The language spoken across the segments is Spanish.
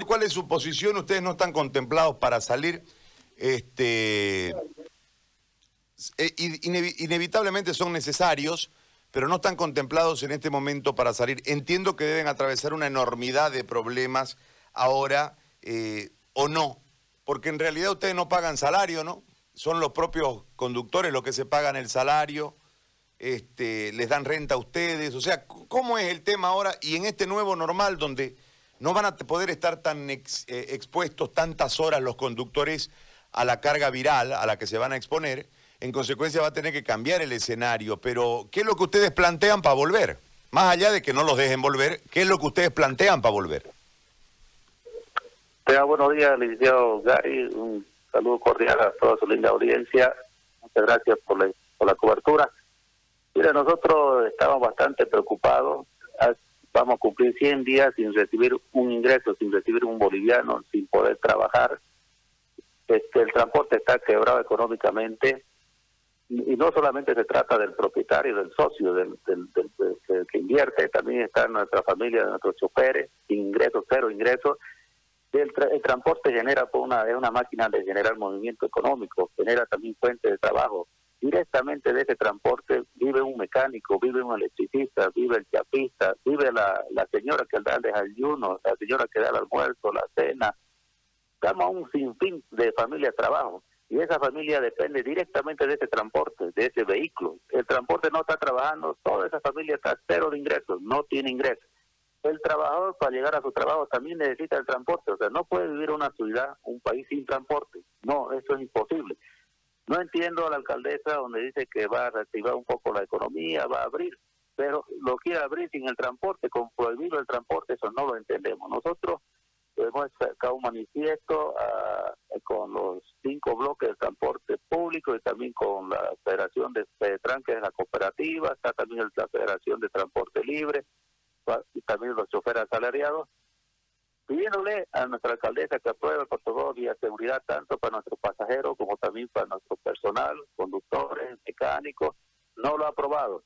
¿cuál es su posición? Ustedes no están contemplados para salir. Este, eh, inevitablemente son necesarios, pero no están contemplados en este momento para salir. Entiendo que deben atravesar una enormidad de problemas ahora eh, o no, porque en realidad ustedes no pagan salario, ¿no? Son los propios conductores los que se pagan el salario, este, les dan renta a ustedes, o sea, ¿cómo es el tema ahora y en este nuevo normal donde no van a poder estar tan eh, expuestos tantas horas los conductores a la carga viral a la que se van a exponer? En consecuencia va a tener que cambiar el escenario, pero ¿qué es lo que ustedes plantean para volver? Más allá de que no los dejen volver, ¿qué es lo que ustedes plantean para volver? buenos días, licenciado Gary. Un saludo cordial a toda su linda audiencia. Muchas gracias por la, por la cobertura. Mira, nosotros estamos bastante preocupados. Vamos a cumplir 100 días sin recibir un ingreso, sin recibir un boliviano, sin poder trabajar. Este, el transporte está quebrado económicamente y no solamente se trata del propietario, del socio, del, del, que invierte, también está nuestra familia, nuestros choferes, ingresos, cero ingresos, el, transporte genera pues, una, es una máquina de generar movimiento económico, genera también fuentes de trabajo. Directamente de ese transporte vive un mecánico, vive un electricista, vive el chapista, vive la, la señora que da el desayuno, la señora que da el almuerzo, la cena. Estamos un sinfín de familias trabajo y esa familia depende directamente de ese transporte, de ese vehículo. El transporte no está trabajando, toda esa familia está cero de ingresos, no tiene ingresos el trabajador para llegar a su trabajo también necesita el transporte. O sea, no puede vivir una ciudad, un país sin transporte. No, eso es imposible. No entiendo a la alcaldesa donde dice que va a reactivar un poco la economía, va a abrir, pero lo quiere abrir sin el transporte, con prohibido el transporte, eso no lo entendemos. Nosotros hemos sacado un manifiesto ah, con los cinco bloques del transporte público y también con la Federación de Fedetran, que es la cooperativa, está también la Federación de Transporte Libre, y también los choferes asalariados, pidiéndole a nuestra alcaldesa que apruebe el protocolo de seguridad tanto para nuestros pasajeros como también para nuestro personal, conductores, mecánicos, no lo ha aprobado.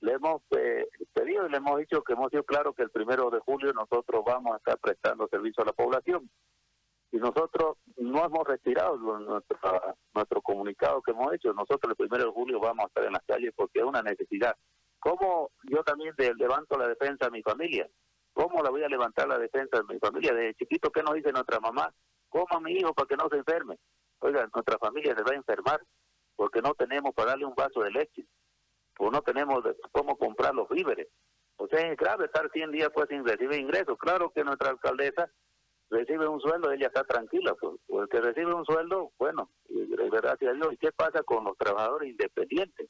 Le hemos eh, pedido y le hemos dicho que hemos sido claros que el primero de julio nosotros vamos a estar prestando servicio a la población. Y nosotros no hemos retirado nuestro, nuestro comunicado que hemos hecho. Nosotros el primero de julio vamos a estar en las calles porque es una necesidad. ¿Cómo yo también levanto la defensa de mi familia? ¿Cómo la voy a levantar la defensa de mi familia? Desde chiquito, ¿qué nos dice nuestra mamá? ¿Cómo a mi hijo para que no se enferme? Oiga, nuestra familia se va a enfermar porque no tenemos para darle un vaso de leche o no tenemos cómo comprar los víveres. O sea, es grave estar 100 días pues sin recibir ingresos. Claro que nuestra alcaldesa recibe un sueldo, ella está tranquila, pues, el que recibe un sueldo, bueno, gracias a Dios. ¿Y qué pasa con los trabajadores independientes?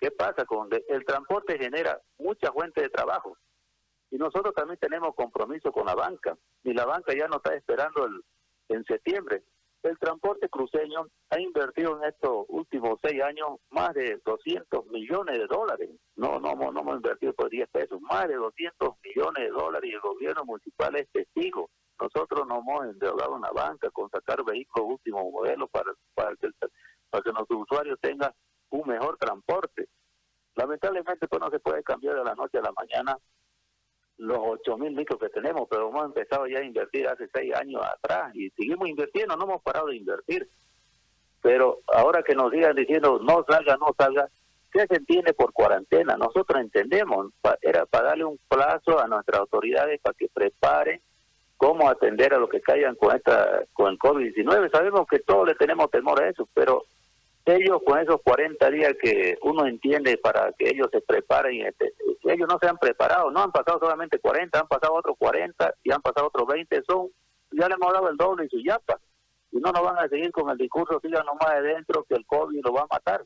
¿Qué pasa con el transporte genera mucha fuente de trabajo? Y nosotros también tenemos compromiso con la banca. Y la banca ya nos está esperando el, en septiembre. El transporte cruceño ha invertido en estos últimos seis años más de 200 millones de dólares. No, no, no hemos invertido por 10 pesos, más de 200 millones de dólares y el gobierno municipal es testigo. Nosotros nos hemos endeudado en la banca con sacar vehículos último modelo para, para, que, para que nuestros usuarios tengan un mejor transporte. Lamentablemente pues no se puede cambiar de la noche a la mañana los 8 mil micros que tenemos, pero hemos empezado ya a invertir hace seis años atrás y seguimos invirtiendo, no hemos parado de invertir. Pero ahora que nos digan diciendo no salga, no salga, ¿qué se entiende por cuarentena? Nosotros entendemos, era para darle un plazo a nuestras autoridades para que preparen cómo atender a los que caigan con esta con el COVID-19. Sabemos que todos le tenemos temor a eso, pero ellos con esos 40 días que uno entiende para que ellos se preparen, este, ellos no se han preparado, no han pasado solamente 40, han pasado otros 40 y han pasado otros 20, son, ya le hemos dado el doble y su yapa. Y no nos van a seguir con el discurso, sigan nomás de dentro que el COVID lo va a matar.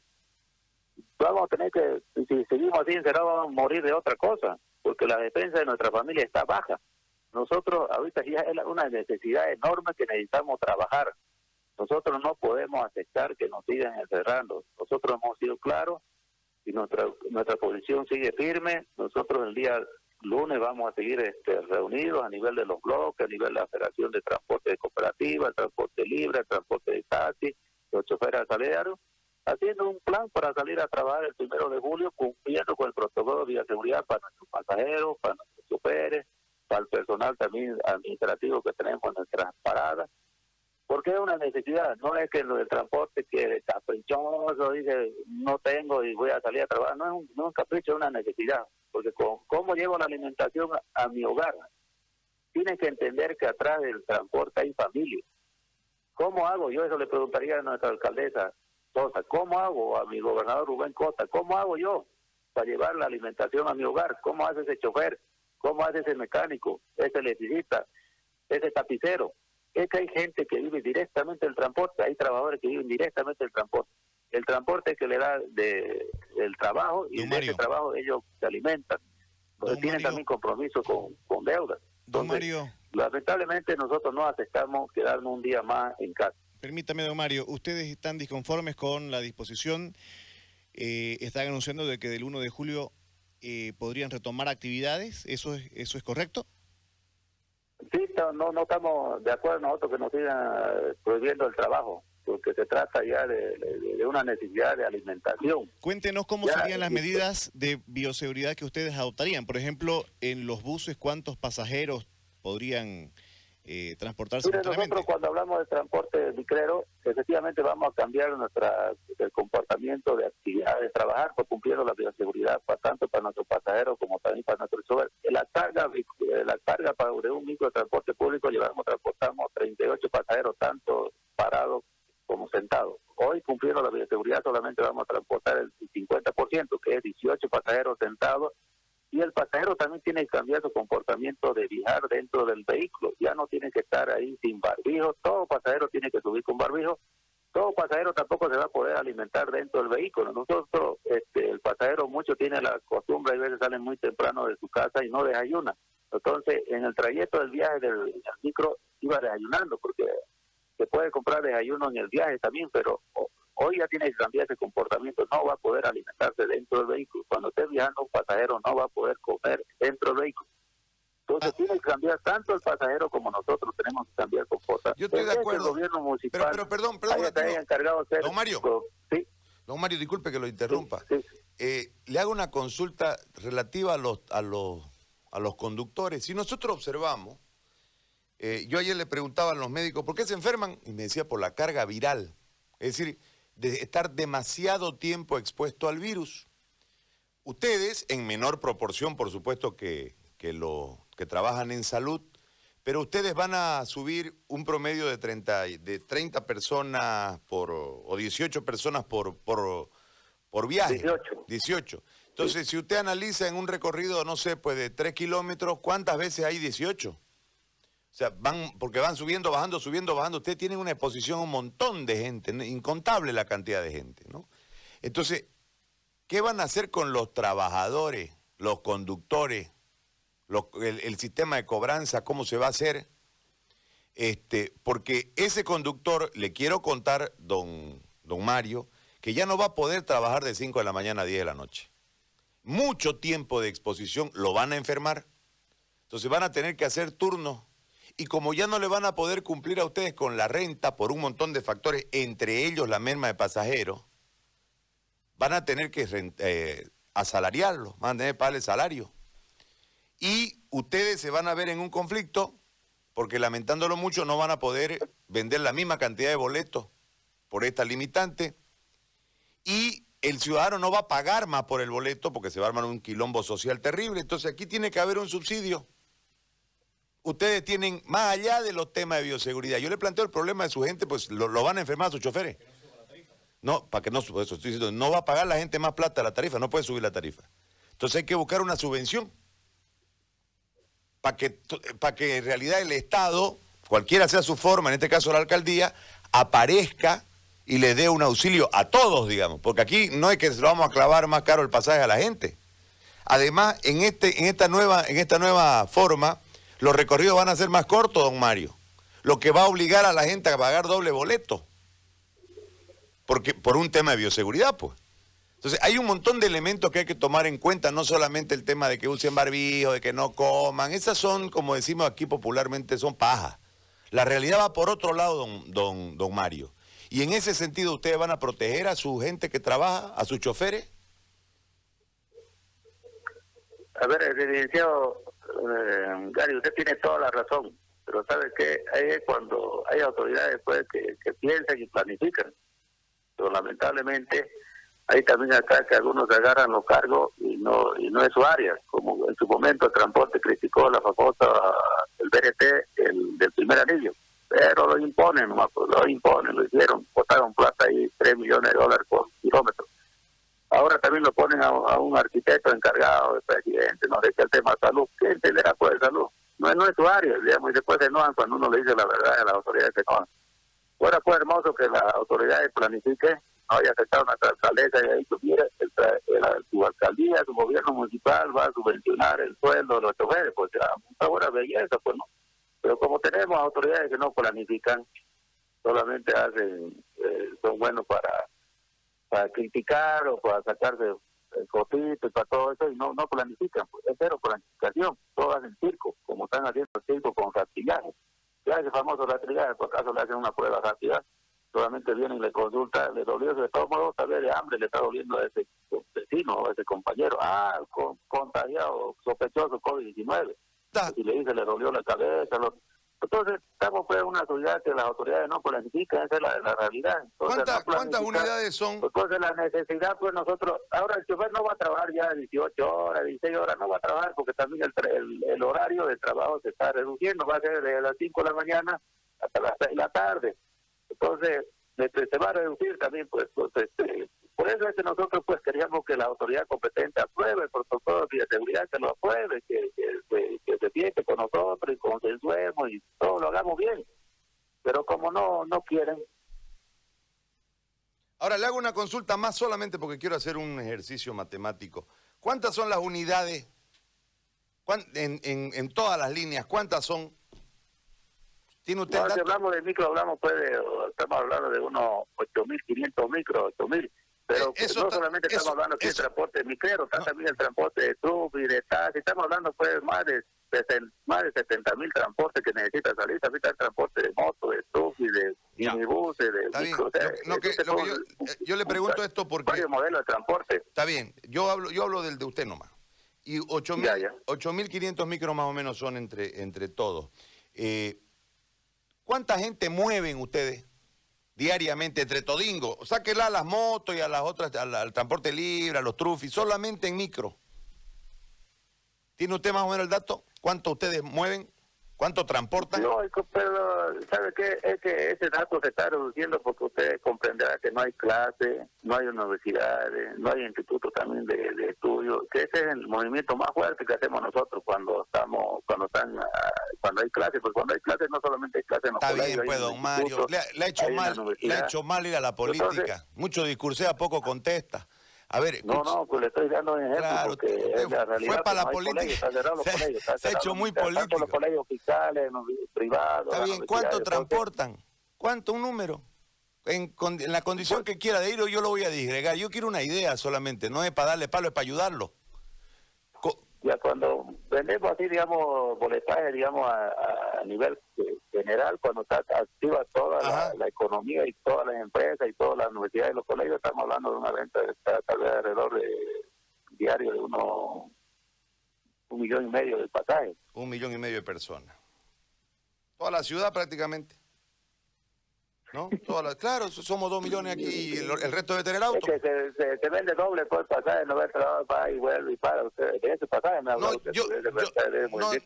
Vamos a tener que, si seguimos así encerrados, vamos a morir de otra cosa, porque la defensa de nuestra familia está baja. Nosotros ahorita ya es una necesidad enorme que necesitamos trabajar nosotros no podemos aceptar que nos sigan encerrando. Nosotros hemos sido claros y nuestra nuestra posición sigue firme. Nosotros el día lunes vamos a seguir este, reunidos a nivel de los bloques, a nivel de la Federación de Transporte de Cooperativa, el Transporte Libre, el Transporte de Taxi, los choferes asalariados, haciendo un plan para salir a trabajar el primero de julio cumpliendo con el protocolo de seguridad para nuestros pasajeros, para nuestros choferes, para el personal también administrativo que tenemos en nuestras paradas, porque es una necesidad, no es que lo del transporte que caprichoso, dice, no tengo y voy a salir a trabajar, no es un, no es un capricho, es una necesidad, porque con, ¿cómo llevo la alimentación a, mi hogar? Tienen que entender que atrás del transporte hay familia. ¿Cómo hago? Yo eso le preguntaría a nuestra alcaldesa Sosa, ¿cómo hago a mi gobernador Rubén Costa? ¿Cómo hago yo para llevar la alimentación a mi hogar? ¿Cómo hace ese chofer? ¿Cómo hace ese mecánico, ese electricista, ese tapicero? Es que hay gente que vive directamente del transporte, hay trabajadores que viven directamente del transporte. El transporte que le da de, del trabajo y de ese trabajo ellos se alimentan. Porque tienen también compromiso con, con deudas. Don Mario. Lamentablemente nosotros no aceptamos quedarnos un día más en casa. Permítame, don Mario, ¿ustedes están disconformes con la disposición? Eh, están anunciando de que del 1 de julio eh, podrían retomar actividades, ¿eso es, eso es correcto? Sí, no, no estamos de acuerdo nosotros que nos sigan prohibiendo el trabajo, porque se trata ya de, una necesidad de alimentación. Cuéntenos cómo serían las medidas de bioseguridad que ustedes adoptarían. Por ejemplo, en los buses, ¿cuántos pasajeros podrían eh, transportarse nosotros cuando hablamos de transporte micrero, efectivamente vamos a cambiar nuestra el comportamiento de actividad de trabajar por cumpliendo la bioseguridad para tanto para nuestros pasajeros como también para nuestros chofer. La carga eh, la carga para de un micro transporte público llevamos transportamos 38 pasajeros tanto parados como sentados. Hoy cumpliendo la bioseguridad solamente vamos a transportar el 50%, que es 18 pasajeros sentados y el pasajero también tiene que cambiar su comportamiento de viajar dentro del vehículo. Ya no tiene que estar ahí sin barbijo. Todo pasajero tiene que subir con barbijo. Todo pasajero tampoco se va a poder alimentar dentro del vehículo. Nosotros, este, el pasajero mucho tiene la costumbre, a veces salen muy temprano de su casa y no desayuna. Entonces, en el trayecto del viaje del, micro iba desayunando porque se puede comprar desayuno en el viaje también, pero Hoy ya tiene que cambiar ese comportamiento, no va a poder alimentarse dentro del vehículo. Cuando esté viajando un pasajero no va a poder comer dentro del vehículo. Entonces ah. tiene que cambiar tanto el pasajero como nosotros tenemos que cambiar el comportamiento. Yo estoy de acuerdo. gobierno municipal pero, perdón, perdón. encargado de don Mario, ¿sí? don Mario, disculpe que lo interrumpa. Eh, le hago una consulta relativa a los, a los, a los conductores. Si nosotros observamos, eh, yo ayer le preguntaba a los médicos, ¿por qué se enferman? Y me decía, por la carga viral. Es decir, de estar demasiado tiempo expuesto al virus. Ustedes, en menor proporción, por supuesto, que, que, lo, que trabajan en salud, pero ustedes van a subir un promedio de 30, de 30 personas por, o 18 personas por, por, por viaje. 18. 18. Entonces, si usted analiza en un recorrido, no sé, pues de 3 kilómetros, ¿cuántas veces hay 18? O sea, van, porque van subiendo, bajando, subiendo, bajando. Ustedes tienen una exposición a un montón de gente, incontable la cantidad de gente, ¿no? Entonces, ¿qué van a hacer con los trabajadores, los conductores, el, sistema de cobranza, cómo se va a hacer? Este, porque ese conductor, le quiero contar, don, don Mario, que ya no va a poder trabajar de 5 de la mañana a 10 de la noche. Mucho tiempo de exposición lo van a enfermar. Entonces van a tener que hacer turnos y como ya no le van a poder cumplir a ustedes con la renta por un montón de factores, entre ellos la merma de pasajeros, van a tener que eh, asalariarlos, van a tener que pagarle salario. Y ustedes se van a ver en un conflicto porque lamentándolo mucho no van a poder vender la misma cantidad de boletos por esta limitante y el ciudadano no va a pagar más por el boleto porque se va a armar un quilombo social terrible. Entonces aquí tiene que haber un subsidio ustedes tienen, más allá de los temas de bioseguridad, yo le planteo el problema de su gente, pues lo, van a enfermar a sus choferes. No, para que no, eso estoy diciendo, no va a pagar la gente más plata la tarifa, no puede subir la tarifa. Entonces hay que buscar una subvención para que, para que en realidad el Estado, cualquiera sea su forma, en este caso la alcaldía, aparezca y le dé un auxilio a todos, digamos, porque aquí no es que se lo vamos a clavar más caro el pasaje a la gente. Además, en, este, en, esta, nueva, en esta nueva forma, los recorridos van a ser más cortos, don Mario. Lo que va a obligar a la gente a pagar doble boleto. Porque, por un tema de bioseguridad, pues. Entonces, hay un montón de elementos que hay que tomar en cuenta, no solamente el tema de que usen barbijo, de que no coman. Esas son, como decimos aquí popularmente, son pajas. La realidad va por otro lado, don, don, don Mario. Y en ese sentido, ¿ustedes van a proteger a su gente que trabaja, a sus choferes? A ver, licenciado eh, Gary, usted tiene toda la razón, pero ¿sabe qué? Ahí es cuando hay autoridades pues, que, piensan y planifican. Pero lamentablemente hay también acá que algunos agarran los cargos y no y no es su área, como en su momento el transporte criticó la famosa, el BRT el, del primer anillo, pero lo imponen, pues, lo imponen, lo hicieron, botaron plata ahí, 3 millones de dólares por kilómetro. Ahora también lo ponen a, un arquitecto encargado de presidente, no que el tema salud, ¿qué entenderá por el salud? No es, no es su área, digamos, y después de no cuando uno le dice la verdad a las autoridades que no. Fuera fue hermoso que las autoridades planifiquen vaya a aceptar una alcaldesa y ahí tuviera su alcaldía, su gobierno municipal va a subvencionar el sueldo de los choferes, pues ya, una buena belleza, pues no. Pero como tenemos autoridades que no planifican, solamente hacen, eh, son buenos para, para criticar o para sacarse el cotito y para todo eso, y no, no planifican, pues es cero planificación, todos hacen circo, como están haciendo el circo con rastrillaje. Ya ese famoso rastrillaje, por acaso le hacen una prueba rápida, solamente viene y le consulta, le dolió, de todos modos, tal vez de hambre le está doliendo a ese vecino o a ese compañero. Ah, con, contagiado, sospechoso COVID-19. Y le dice, le dolió la cabeza. Entonces, estamos en una sociedad que las autoridades no planifican, esa es la, la realidad. ¿Cuántas unidades son? Entonces, la necesidad, pues nosotros, ahora el chofer no va a trabajar ya 18 horas, 16 horas, no va a trabajar porque también el, el, horario de trabajo se está reduciendo, va a ser de las 5 de la mañana hasta las 6 de la tarde. Entonces, este, se va a reducir también, pues, pues este, por eso es que nosotros pues queríamos que la autoridad competente apruebe el protocolo de seguridad, que lo apruebe, que, que, que, se siente con nosotros y consensuemos y todo lo hagamos bien. Pero como no, no quieren. Ahora le hago una consulta más solamente porque quiero hacer un ejercicio matemático. ¿Cuántas son las unidades en, en, en todas las líneas? ¿Cuántas son? ¿Tiene usted si hablamos de micro, hablamos pues de, estamos hablando de unos 8.500 micros, 8.000. Pero eh, no solamente estamos hablando de transporte micrero, está también el transporte de truck y de taxi, estamos hablando pues más de más de 70 mil transportes que necesita salir, también está el transporte de moto, de truck y de minibuses, de micro, yo, le pregunto esto porque... Varios modelos de transporte. Está bien, yo hablo, yo hablo del de usted nomás. Y 8.500 micros más o menos son entre, entre todos. Eh, ¿Cuánta gente mueven ustedes diariamente entre Todingo? Sáquela a las motos y a las otras, al, transporte libre, a los trufis, solamente en micro. ¿Tiene usted más o menos el dato? ¿Cuánto ustedes mueven? ¿Cuánto transportan? No, pero ¿sabe qué? Es que ese dato se está reduciendo porque usted comprenderá que no hay clase, no hay universidades, no hay institutos también de, estudio, que ese es el movimiento más fuerte que hacemos nosotros cuando estamos, cuando están, ah, cuando hay clases, porque cuando hay clases no solamente hay clases en los Está bien, pues, don Mario, le, ha hecho mal, le ha hecho mal ir a la política, mucho discursea, poco contesta. A ver, no, no, pues le estoy dando un ejemplo claro, porque es la realidad. Fue para la política. se, ha hecho muy político. los colegios fiscales, privados. Está bien, ¿cuánto transportan? ¿Cuánto? ¿Un número? En, en, la condición que quiera de ir, yo lo voy a disgregar. Yo quiero una idea solamente, no es para darle palo, es para ayudarlo ya cuando vendemos así, digamos, boletaje, digamos, a, nivel general, cuando está activa toda la, economía y todas las empresas y todas las universidades y los colegios, estamos hablando de una venta de tal vez alrededor de diario de uno un millón y medio de pasajes. Un millón y medio de personas. Toda la ciudad prácticamente. ¿No? claro, somos dos millones aquí y el, resto debe tener auto. Es que se, se, vende doble por pasaje, no trabajo para y vuelve y para. Usted, de ese pasaje me no, yo,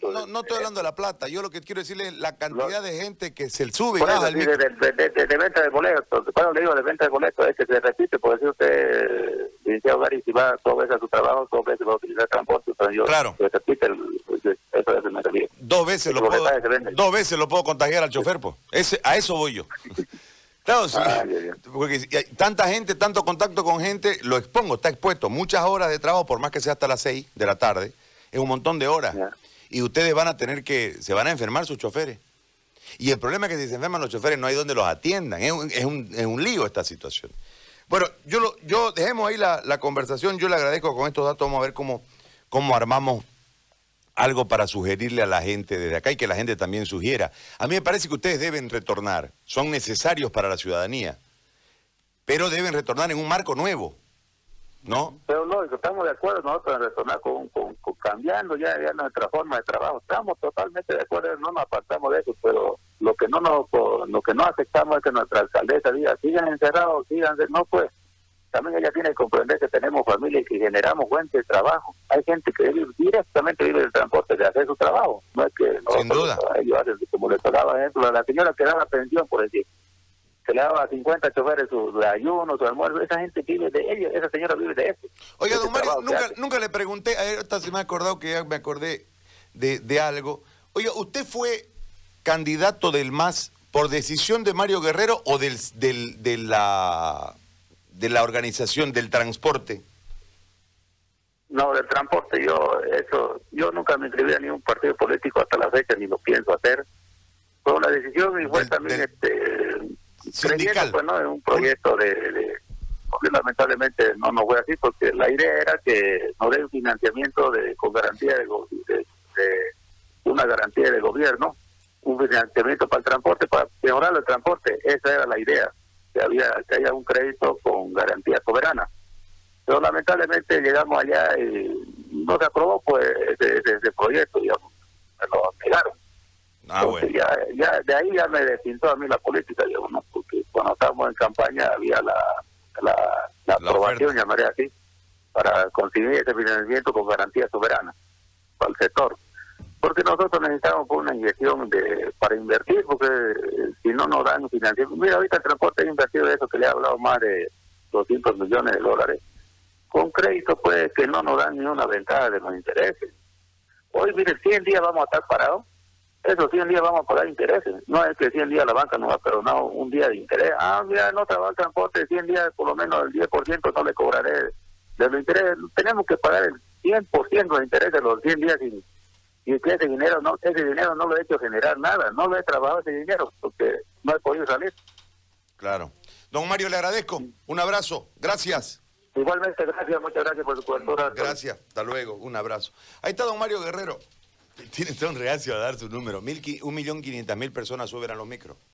no, no, estoy hablando de la plata, yo lo que quiero decirle es la cantidad de gente que se sube y baja de, de, de, venta de boletos, cuando le digo de venta de boletos es que se repite, porque si usted, licenciado Gary, si va dos veces a su trabajo, dos veces va a utilizar transporte, entonces yo claro. el, eso es el Dos veces, lo puedo, dos veces lo puedo contagiar al chofer, pues. Ese, a eso voy yo. Claro, sí. Ah, porque tanta gente, tanto contacto con gente, lo expongo, está expuesto. Muchas horas de trabajo, por más que sea hasta las 6 de la tarde, es un montón de horas. Y ustedes van a tener que, se van a enfermar sus choferes. Y el problema es que si se enferman los choferes no hay donde los atiendan. Es un, es un, es un lío esta situación. Bueno, yo, lo, yo dejemos ahí la, la, conversación. Yo le agradezco con estos datos. Vamos a ver cómo, cómo armamos algo para sugerirle a la gente desde acá y que la gente también sugiera. A mí me parece que ustedes deben retornar, son necesarios para la ciudadanía, pero deben retornar en un marco nuevo. ¿No? Pero lógico, estamos de acuerdo nosotros en retornar con, con, cambiando ya, ya nuestra forma de trabajo. Estamos totalmente de acuerdo, no nos apartamos de eso, pero lo que no nos, lo que no aceptamos es que nuestra alcaldesa diga, sigan encerrados, sigan, no pues. También ella tiene que comprender que tenemos familia y que generamos fuentes de trabajo. Hay gente que directamente vive del transporte de hacer su trabajo. No es que Sin duda. ellos hacen, como le tocaba ejemplo, la señora que da la pensión, por decir, se le daba a 50 choferes su ayuno, su almuerzo, esa gente vive de ellos, esa señora vive de eso. Oiga, don Mario, nunca, nunca le pregunté, ahorita se me ha acordado que ya me acordé de, de algo. Oiga, ¿usted fue candidato del MAS por decisión de Mario Guerrero o del, del, de, la, de la organización del transporte? No, del transporte, yo eso, yo nunca me inscribí a ningún partido político hasta la fecha, ni lo pienso hacer. Fue una decisión y fue también este sindical. Pues, ¿no? un proyecto de, porque lamentablemente no nos fue así, porque la idea era que nos den financiamiento de, con garantía de, una garantía de gobierno, un financiamiento para el transporte, para mejorar el transporte, esa era la idea, que había que haya un crédito con garantía soberana. Pero lamentablemente llegamos allá y no se aprobó pues ese, proyecto, digamos, me lo negaron. Ah, ya, ya, de ahí ya me despintó a mí la política, digamos, ¿no? Cuando estábamos en campaña había la, la, aprobación, llamaré así, para conseguir ese financiamiento con garantía soberana para el sector. Porque nosotros necesitamos una inyección de para invertir, porque si no nos dan financiamiento. Mira, ahorita el transporte ha invertido de eso que le he hablado más de 200 millones de dólares. Con crédito, pues, que no nos dan ni una ventaja de los intereses. Hoy, mire, 100 días vamos a estar parados esos 100 días vamos a pagar intereses. No es que 100 días la banca nos va a perdonar un día de interés. Ah, mira, no trabaja el transporte, 100 días por lo menos el 10% no le cobraré de los intereses. Tenemos que pagar el 100% de interés de los 100 días y, y que ese dinero, no ese dinero no lo he hecho generar nada, no lo he trabajado ese dinero porque no he podido salir. Claro. Don Mario, le agradezco. Un abrazo. Gracias. Igualmente, gracias, muchas gracias por su cobertura. Gracias, hasta luego, un abrazo. Ahí está don Mario Guerrero. Tiene un reacio a dar su número. un millón quinientas mil personas suben a los micros.